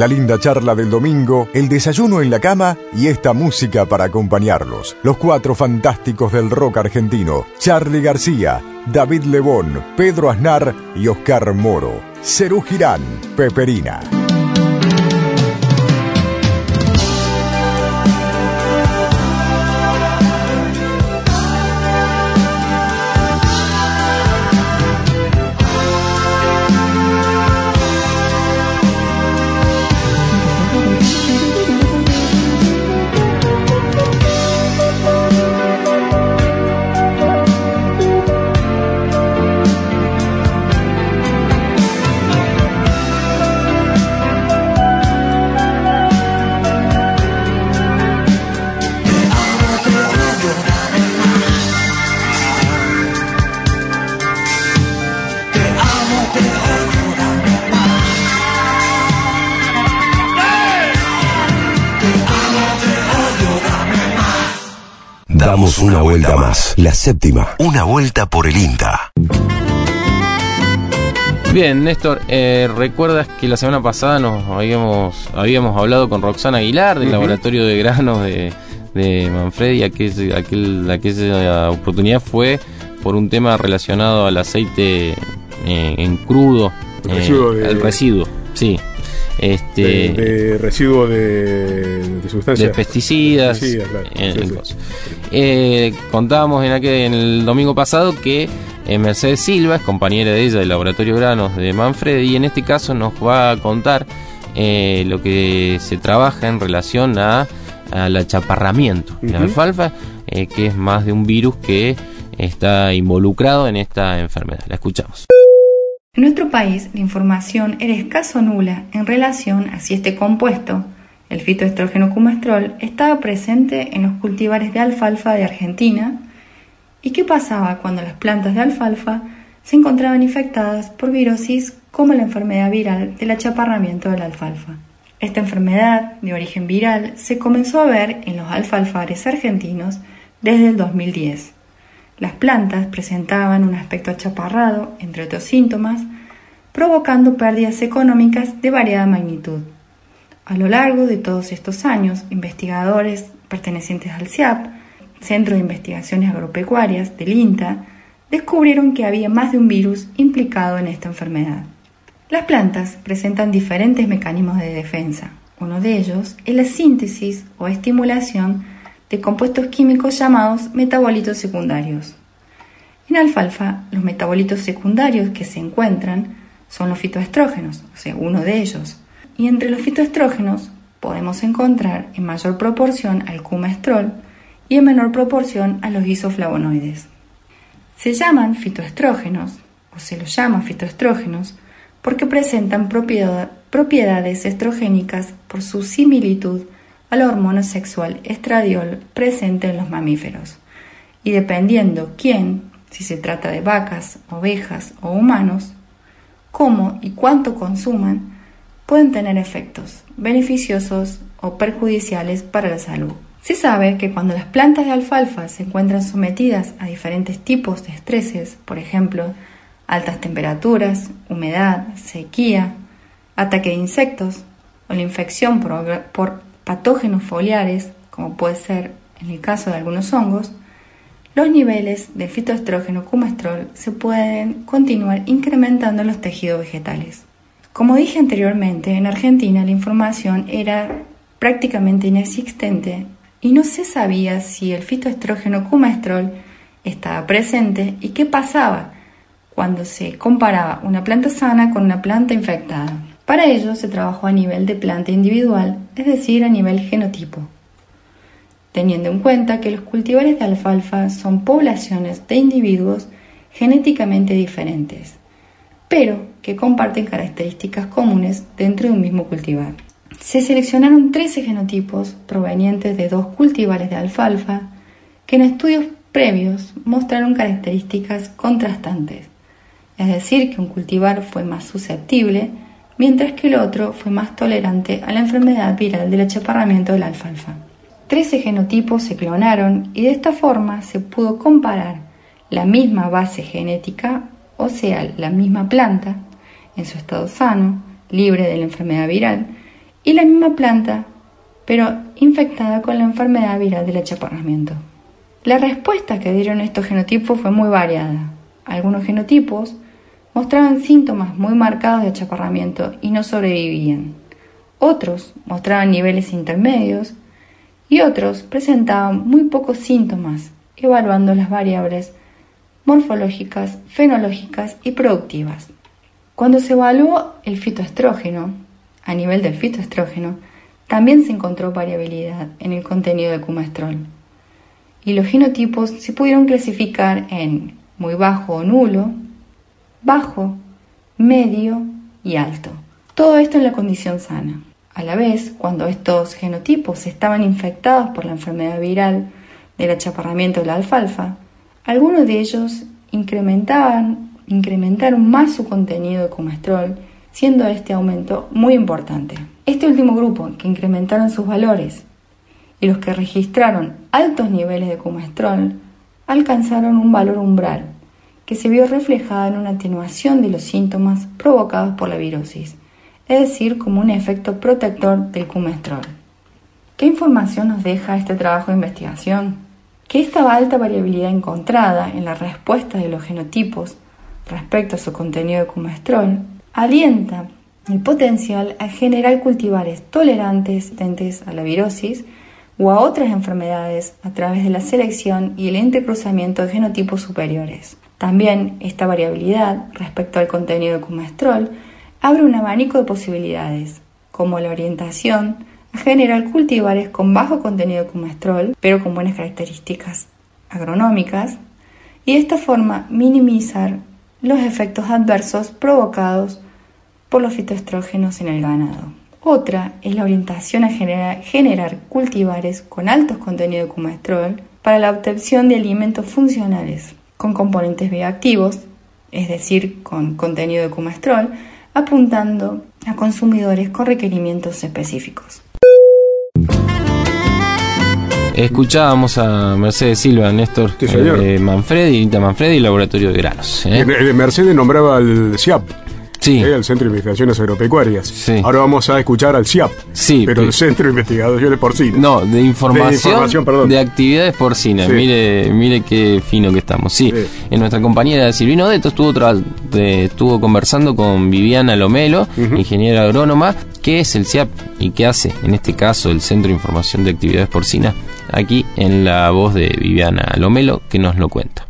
La linda charla del domingo, el desayuno en la cama y esta música para acompañarlos. Los cuatro fantásticos del rock argentino. Charlie García, David Lebón, Pedro Aznar y Oscar Moro. Cerú Girán, Peperina. Una vuelta más. La séptima. Una vuelta por el INTA. Bien, Néstor, eh, recuerdas que la semana pasada nos habíamos habíamos hablado con Roxana Aguilar del laboratorio de granos de, de Manfredi. Aquel, aquel, aquella oportunidad fue por un tema relacionado al aceite eh, en crudo. El eh, residuo de- el residuo, sí. Este, de, de residuo de, de sustancias. de pesticidas, Pesticidas, claro. en- Sí, en sí. Eh, contábamos en, aquel, en el domingo pasado que eh, Mercedes Silva es compañera de ella del Laboratorio Granos de Manfredi y en este caso nos va a contar eh, lo que se trabaja en relación a, al achaparramiento de la alfalfa, eh, que es más de un virus que está involucrado en esta enfermedad. La escuchamos. En nuestro país, la información era escaso o nula en relación a si este compuesto, el fitoestrógeno cumestrol, estaba presente en los cultivares de alfalfa de Argentina y qué pasaba cuando las plantas de alfalfa se encontraban infectadas por virosis como la enfermedad viral del achaparramiento de la alfalfa. Esta enfermedad de origen viral se comenzó a ver en los alfalfares argentinos desde el 2010. Las plantas presentaban un aspecto achaparrado, entre otros síntomas, provocando pérdidas económicas de variada magnitud. A lo largo de todos estos años, investigadores pertenecientes al CIAP, Centro de Investigaciones Agropecuarias del INTA, descubrieron que había más de un virus implicado en esta enfermedad. Las plantas presentan diferentes mecanismos de defensa. Uno de ellos es la síntesis o estimulación de compuestos químicos llamados metabolitos secundarios. En alfalfa, los metabolitos secundarios que se encuentran son los fitoestrógenos, o sea, uno de ellos. Y entre los fitoestrógenos podemos encontrar en mayor proporción al cumestrol y en menor proporción a los isoflavonoides. Se llaman fitoestrógenos, o se los llama fitoestrógenos, porque presentan propiedad- propiedades estrogénicas por su similitud a la hormona sexual estradiol presente en los mamíferos. Y dependiendo quién, si se trata de vacas, ovejas o humanos, cómo y cuánto consuman, pueden tener efectos beneficiosos o perjudiciales para la salud. Se sabe que cuando las plantas de alfalfa se encuentran sometidas a diferentes tipos de estreses, por ejemplo, altas temperaturas, humedad, sequía, ataque de insectos o la infección por, por patógenos foliares, como puede ser en el caso de algunos hongos, los niveles de fitoestrógeno cumestrol se pueden continuar incrementando en los tejidos vegetales. Como dije anteriormente, en Argentina la información era prácticamente inexistente y no se sabía si el fitoestrógeno cumestrol estaba presente y qué pasaba cuando se comparaba una planta sana con una planta infectada. Para ello se trabajó a nivel de planta individual, es decir, a nivel genotipo teniendo en cuenta que los cultivares de alfalfa son poblaciones de individuos genéticamente diferentes, pero que comparten características comunes dentro de un mismo cultivar. Se seleccionaron 13 genotipos provenientes de dos cultivares de alfalfa que en estudios previos mostraron características contrastantes, es decir, que un cultivar fue más susceptible, mientras que el otro fue más tolerante a la enfermedad viral del achaparramiento de alfalfa. 13 genotipos se clonaron y de esta forma se pudo comparar la misma base genética, o sea, la misma planta, en su estado sano, libre de la enfermedad viral, y la misma planta, pero infectada con la enfermedad viral del achaparramiento. La respuesta que dieron estos genotipos fue muy variada. Algunos genotipos mostraban síntomas muy marcados de achaparramiento y no sobrevivían. Otros mostraban niveles intermedios y otros presentaban muy pocos síntomas, evaluando las variables morfológicas, fenológicas y productivas. Cuando se evaluó el fitoestrógeno, a nivel del fitoestrógeno, también se encontró variabilidad en el contenido de cumestrol. Y los genotipos se pudieron clasificar en muy bajo o nulo, bajo, medio y alto. Todo esto en la condición sana. A la vez, cuando estos genotipos estaban infectados por la enfermedad viral del achaparramiento de la alfalfa, algunos de ellos incrementaron más su contenido de cumestrol, siendo este aumento muy importante. Este último grupo, que incrementaron sus valores, y los que registraron altos niveles de cumestrol alcanzaron un valor umbral que se vio reflejado en una atenuación de los síntomas provocados por la virosis, es decir, como un efecto protector del cumestrol. ¿Qué información nos deja este trabajo de investigación? Que esta alta variabilidad encontrada en la respuesta de los genotipos respecto a su contenido de cumestrol alienta el potencial a generar cultivares tolerantes a la virosis o a otras enfermedades a través de la selección y el entrecruzamiento de genotipos superiores. También esta variabilidad respecto al contenido de cumestrol abre un abanico de posibilidades, como la orientación a generar cultivares con bajo contenido de cumestrol, pero con buenas características agronómicas, y de esta forma minimizar los efectos adversos provocados por los fitoestrógenos en el ganado. Otra es la orientación a generar, cultivares con altos contenidos de cumestrol para la obtención de alimentos funcionales con componentes bioactivos, es decir, con contenido de cumestrol, apuntando a consumidores con requerimientos específicos. Escuchábamos a Mercedes Silva, Néstor Sí, eh, Manfredi, Inta Manfredi, Laboratorio de Granos. ¿eh? Eh, eh, Mercedes nombraba al CIAP. Sí. el Centro de Investigaciones Agropecuarias. Ahora vamos a escuchar al CIAP. Sí. Pero el Centro de Investigaciones Porcinas. No, de información, De información, perdón. de actividades porcinas. Sí. Mire, mire qué fino que estamos. Sí, en nuestra compañera Silvino Deto estuvo, de- estuvo conversando con Viviana Lomelo, ingeniera agrónoma, qué es el CIAP y qué hace, en este caso, el Centro de Información de Actividades Porcinas, aquí en la voz de Viviana Lomelo, que nos lo cuenta.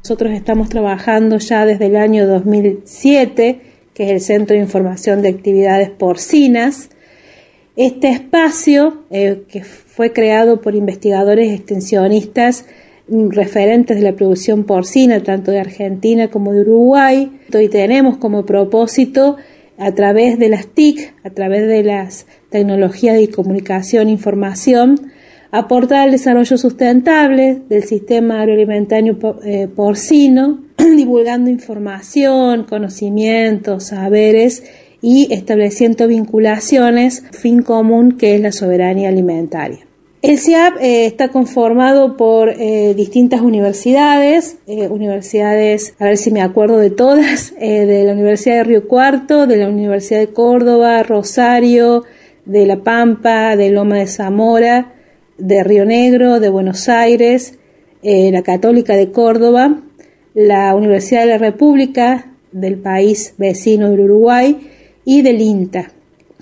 Nosotros estamos trabajando ya desde el año 2007, que es el Centro de Información de Actividades Porcinas. Este espacio, eh, que fue creado por investigadores extensionistas mm, referentes de la producción porcina, tanto de Argentina como de Uruguay, y tenemos como propósito, a través de las TIC, a través de las tecnologías de comunicación e información, aportar al desarrollo sustentable del sistema agroalimentario eh, porcino, divulgando información, conocimientos, saberes y estableciendo vinculaciones, fin común que es la soberanía alimentaria. El CIAP eh, está conformado por eh, distintas universidades, universidades, a ver si me acuerdo de todas, de la Universidad de Río Cuarto, de la Universidad de Córdoba, Rosario, de La Pampa, de Loma de Zamora, de Río Negro, de Buenos Aires, eh, la Católica de Córdoba, la Universidad de la República del país vecino del Uruguay y del INTA.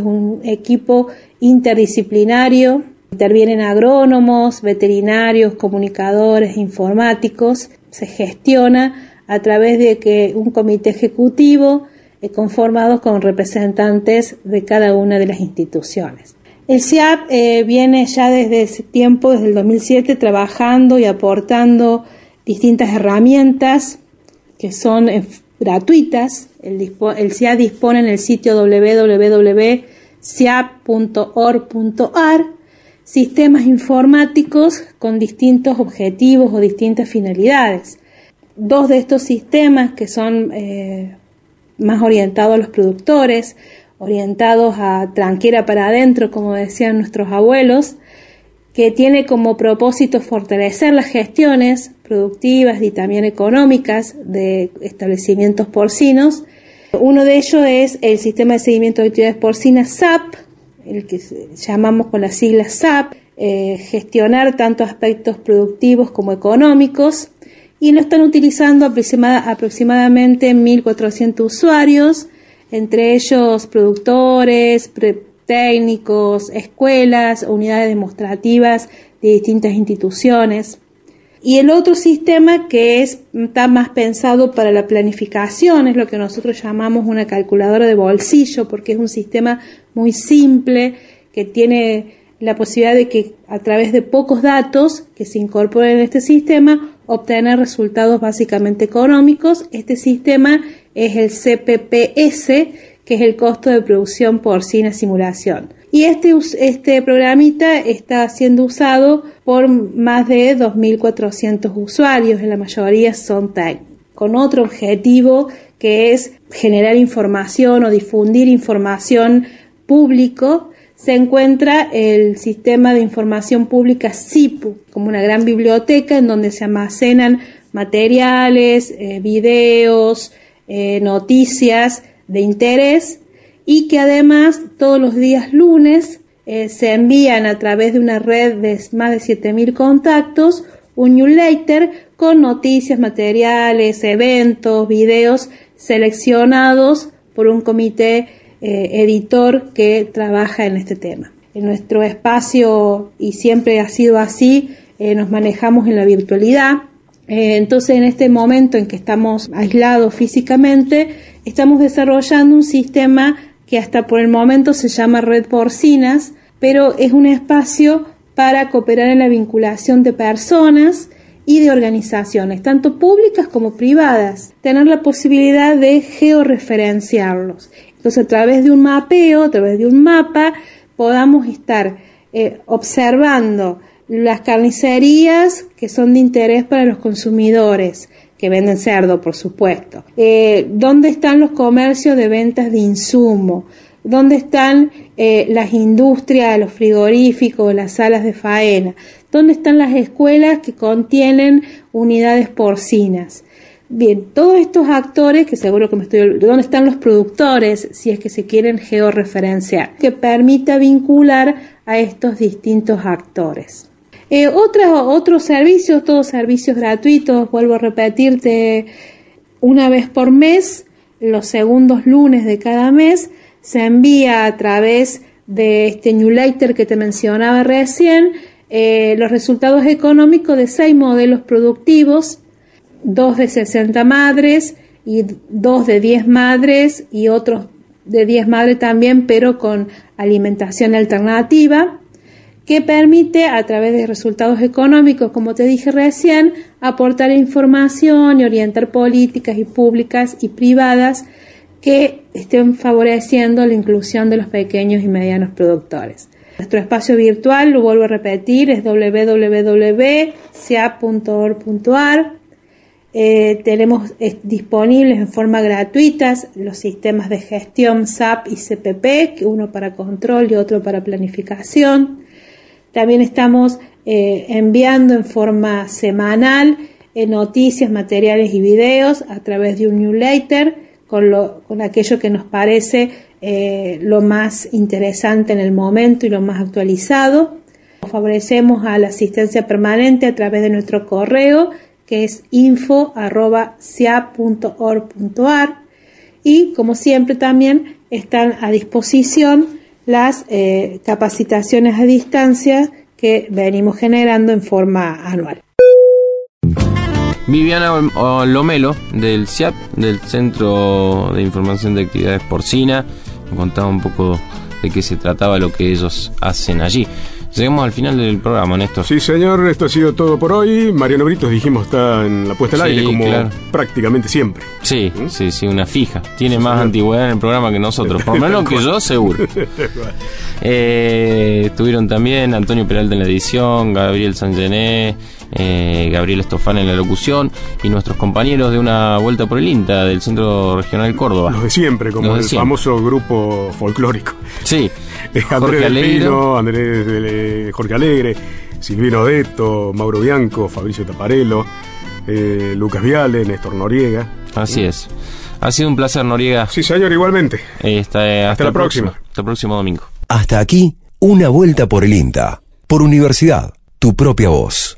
Un equipo interdisciplinario, intervienen agrónomos, veterinarios, comunicadores, informáticos, se gestiona a través de que un comité ejecutivo eh, conformado con representantes de cada una de las instituciones. El CIAP eh, viene ya desde ese tiempo, desde el 2007, trabajando y aportando distintas herramientas que son eh, gratuitas. El, el CIAP dispone en el sitio www.ciap.org.ar sistemas informáticos con distintos objetivos o distintas finalidades. Dos de estos sistemas que son eh, más orientados a los productores, orientados a tranquera para adentro, como decían nuestros abuelos, que tiene como propósito fortalecer las gestiones productivas y también económicas de establecimientos porcinos. Uno de ellos es el sistema de seguimiento de actividades porcinas SAP, el que llamamos con las siglas SAP, eh, gestionar tanto aspectos productivos como económicos, y lo están utilizando aproximada- aproximadamente 1.400 usuarios, entre ellos productores, técnicos, escuelas, unidades demostrativas de distintas instituciones. Y el otro sistema que es, está más pensado para la planificación es lo que nosotros llamamos una calculadora de bolsillo, porque es un sistema muy simple que tiene la posibilidad de que a través de pocos datos que se incorporen en este sistema obtener resultados básicamente económicos. Este sistema es el CPPS, que es el costo de producción porcina simulación. Y este, este programita está siendo usado por más de 2.400 usuarios, en la mayoría son técnicos, con otro objetivo que es generar información o difundir información público se encuentra el sistema de información pública SIPU, como una gran biblioteca en donde se almacenan materiales, eh, videos, eh, noticias de interés y que además todos los días lunes eh, se envían a través de una red de más de 7.000 contactos un newsletter con noticias, materiales, eventos, videos seleccionados por un comité eh, editor que trabaja en este tema. En nuestro espacio, y siempre ha sido así, eh, nos manejamos en la virtualidad. Eh, entonces, en este momento en que estamos aislados físicamente, estamos desarrollando un sistema que hasta por el momento se llama Red Porcinas, pero es un espacio para cooperar en la vinculación de personas y de organizaciones, tanto públicas como privadas, tener la posibilidad de georreferenciarlos. Entonces, a través de un mapeo, a través de un mapa, podamos estar eh, observando las carnicerías que son de interés para los consumidores, que venden cerdo, por supuesto. Eh, ¿Dónde están los comercios de ventas de insumo? ¿Dónde están eh, las industrias, los frigoríficos, las salas de faena? ¿Dónde están las escuelas que contienen unidades porcinas? Bien, todos estos actores, que seguro que me estoy ¿dónde están los productores, si es que se quieren georreferenciar? Que permita vincular a estos distintos actores. Eh, otros servicios, todos servicios gratuitos, vuelvo a repetirte, una vez por mes, los segundos lunes de cada mes, se envía a través de este newsletter que te mencionaba recién, eh, los resultados económicos de seis modelos productivos dos de 60 madres y dos de 10 madres y otros de 10 madres también, pero con alimentación alternativa, que permite a través de resultados económicos, como te dije recién, aportar información y orientar políticas y públicas y privadas que estén favoreciendo la inclusión de los pequeños y medianos productores. Nuestro espacio virtual, lo vuelvo a repetir, es www.cia.org.ar eh, tenemos disponibles en forma gratuita los sistemas de gestión SAP y CPP, uno para control y otro para planificación. También estamos eh, enviando en forma semanal eh, noticias, materiales y videos a través de un newsletter con, lo, con aquello que nos parece lo más interesante en el momento y lo más actualizado. Favorecemos a la asistencia permanente a través de nuestro correo que es info.cia.org.ar y como siempre también están a disposición las eh, capacitaciones a distancia que venimos generando en forma anual. Viviana Lomelo del CIAP, del Centro de Información de Actividades Porcina, contaba un poco de qué se trataba lo que ellos hacen allí. Llegamos al final del programa, Néstor. Sí, señor, esto ha sido todo por hoy. Mariano Britos, dijimos, está en la puesta al aire, como prácticamente siempre. Sí, ¿Mm? sí, sí, una fija. Tiene más antigüedad en el programa que nosotros, por lo menos que yo, seguro. eh, estuvieron también Antonio Peralta en la edición, Gabriel Sangené, eh, Gabriel Estofán en la locución y nuestros compañeros de una vuelta por el INTA del Centro Regional Córdoba. Los de siempre, como el famoso grupo folclórico. Sí. Andrés Andrés Andrés Jorge Alegre, Silvino Detto, Mauro Bianco, Fabricio Taparello, eh, Lucas Viale, Néstor Noriega. Así es. Ha sido un placer, Noriega. Sí, señor, igualmente. hasta, la próxima. Hasta el próximo domingo. Hasta aquí, una vuelta por el INTA. Por Universidad, tu propia voz.